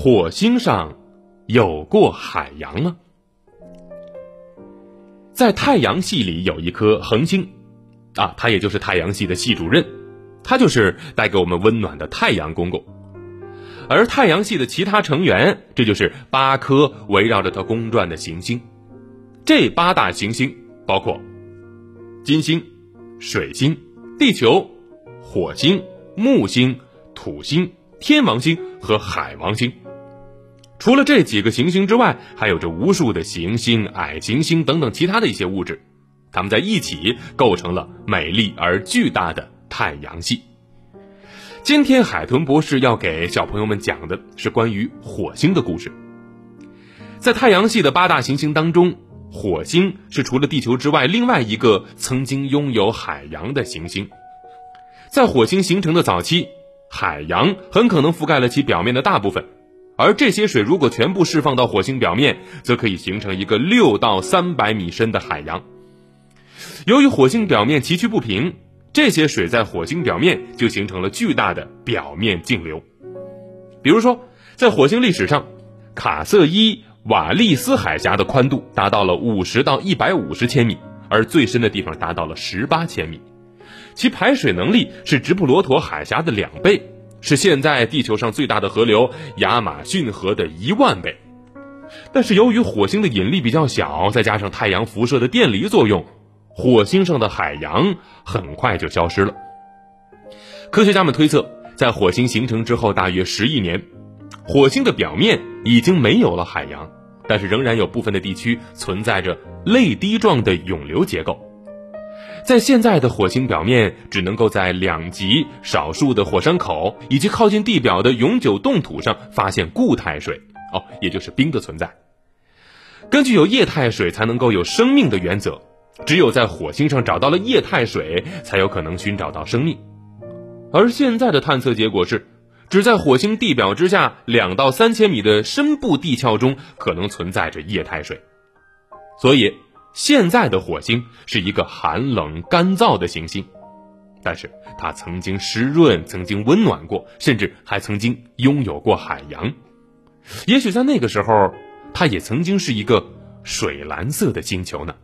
火星上有过海洋吗？在太阳系里有一颗恒星，啊，它也就是太阳系的系主任，它就是带给我们温暖的太阳公公。而太阳系的其他成员，这就是八颗围绕着它公转的行星。这八大行星包括金星、水星、地球、火星、木星、土星、天王星和海王星。除了这几个行星之外，还有着无数的行星、矮行星等等其他的一些物质，它们在一起构成了美丽而巨大的太阳系。今天海豚博士要给小朋友们讲的是关于火星的故事。在太阳系的八大行星当中，火星是除了地球之外另外一个曾经拥有海洋的行星。在火星形成的早期，海洋很可能覆盖了其表面的大部分，而这些水如果全部释放到火星表面，则可以形成一个六到三百米深的海洋。由于火星表面崎岖不平。这些水在火星表面就形成了巨大的表面径流。比如说，在火星历史上，卡瑟伊瓦利斯海峡的宽度达到了五十到一百五十千米，而最深的地方达到了十八千米，其排水能力是直布罗陀海峡的两倍，是现在地球上最大的河流亚马逊河的一万倍。但是由于火星的引力比较小，再加上太阳辐射的电离作用。火星上的海洋很快就消失了。科学家们推测，在火星形成之后大约十亿年，火星的表面已经没有了海洋，但是仍然有部分的地区存在着泪滴状的涌流结构。在现在的火星表面，只能够在两极少数的火山口以及靠近地表的永久冻土上发现固态水，哦，也就是冰的存在。根据有液态水才能够有生命的原则。只有在火星上找到了液态水，才有可能寻找到生命。而现在的探测结果是，只在火星地表之下两到三千米的深部地壳中可能存在着液态水。所以，现在的火星是一个寒冷干燥的行星，但是它曾经湿润，曾经温暖过，甚至还曾经拥有过海洋。也许在那个时候，它也曾经是一个水蓝色的星球呢。